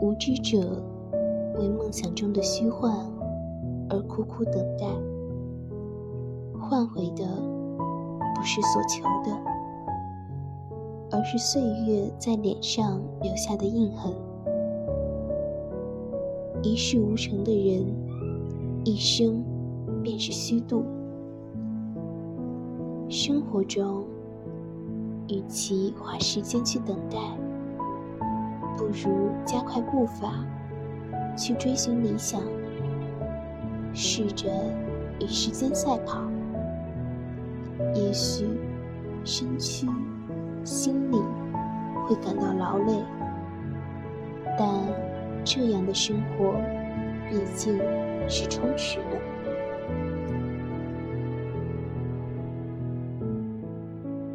无知者为梦想中的虚幻而苦苦等待，换回的不是所求的，而是岁月在脸上留下的印痕。一事无成的人，一生便是虚度。生活中，与其花时间去等待，不如加快步伐，去追寻理想，试着与时间赛跑。也许身躯、心里会感到劳累，但这样的生活毕竟是充实的。